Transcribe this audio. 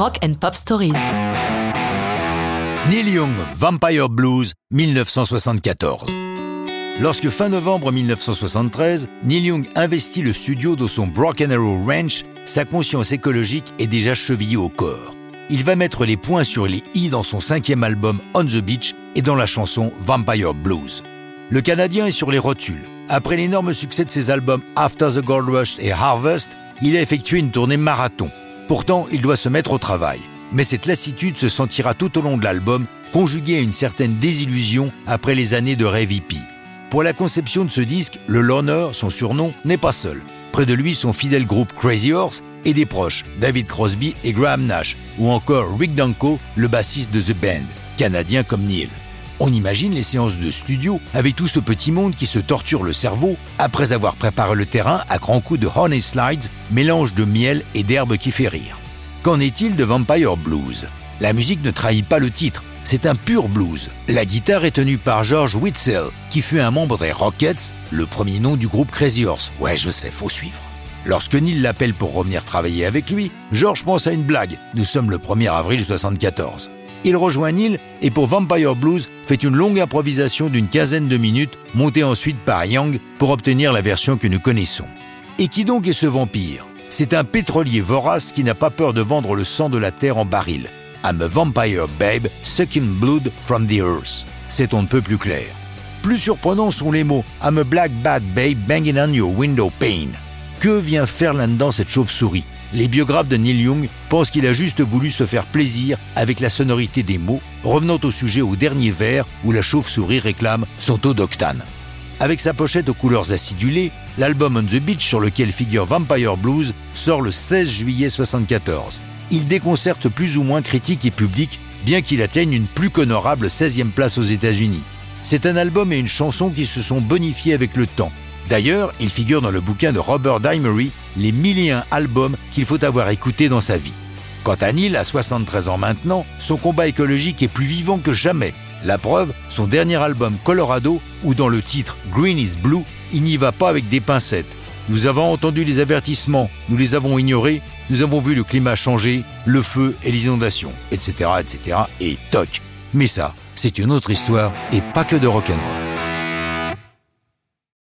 Rock and Pop Stories. Neil Young, Vampire Blues, 1974. Lorsque fin novembre 1973, Neil Young investit le studio de son Broken Arrow Ranch, sa conscience écologique est déjà chevillée au corps. Il va mettre les points sur les i dans son cinquième album On the Beach et dans la chanson Vampire Blues. Le Canadien est sur les rotules. Après l'énorme succès de ses albums After the Gold Rush et Harvest, il a effectué une tournée marathon. Pourtant, il doit se mettre au travail. Mais cette lassitude se sentira tout au long de l'album, conjuguée à une certaine désillusion après les années de rêve hippie. Pour la conception de ce disque, le Loner, son surnom, n'est pas seul. Près de lui, son fidèle groupe Crazy Horse et des proches, David Crosby et Graham Nash, ou encore Rick Danko, le bassiste de The Band, canadien comme Neil. On imagine les séances de studio avec tout ce petit monde qui se torture le cerveau après avoir préparé le terrain à grands coups de honey slides, mélange de miel et d'herbe qui fait rire. Qu'en est-il de Vampire Blues? La musique ne trahit pas le titre, c'est un pur blues. La guitare est tenue par George Witzel, qui fut un membre des Rockets, le premier nom du groupe Crazy Horse. Ouais, je sais, faut suivre. Lorsque Neil l'appelle pour revenir travailler avec lui, George pense à une blague. Nous sommes le 1er avril 74. Il rejoint Neil et pour Vampire Blues fait une longue improvisation d'une quinzaine de minutes, montée ensuite par Young pour obtenir la version que nous connaissons. Et qui donc est ce vampire? C'est un pétrolier vorace qui n'a pas peur de vendre le sang de la terre en baril. I'm a vampire babe sucking blood from the earth. C'est on ne peut plus clair. Plus surprenants sont les mots I'm a black bad babe banging on your window pane. Que vient faire là-dedans cette chauve-souris? Les biographes de Neil Young pensent qu'il a juste voulu se faire plaisir avec la sonorité des mots, revenant au sujet au dernier vers où la chauve-souris réclame son taux d'octane. Avec sa pochette aux couleurs acidulées, l'album On the Beach sur lequel figure Vampire Blues sort le 16 juillet 1974. Il déconcerte plus ou moins critique et public, bien qu'il atteigne une plus qu'honorable 16e place aux États-Unis. C'est un album et une chanson qui se sont bonifiés avec le temps. D'ailleurs, il figure dans le bouquin de Robert Dimery les mille et un albums qu'il faut avoir écoutés dans sa vie. Quant à Neil, à 73 ans maintenant, son combat écologique est plus vivant que jamais. La preuve, son dernier album Colorado, où dans le titre Green is Blue, il n'y va pas avec des pincettes. Nous avons entendu les avertissements, nous les avons ignorés, nous avons vu le climat changer, le feu et les inondations, etc., etc., et toc. Mais ça, c'est une autre histoire et pas que de rock'n'roll.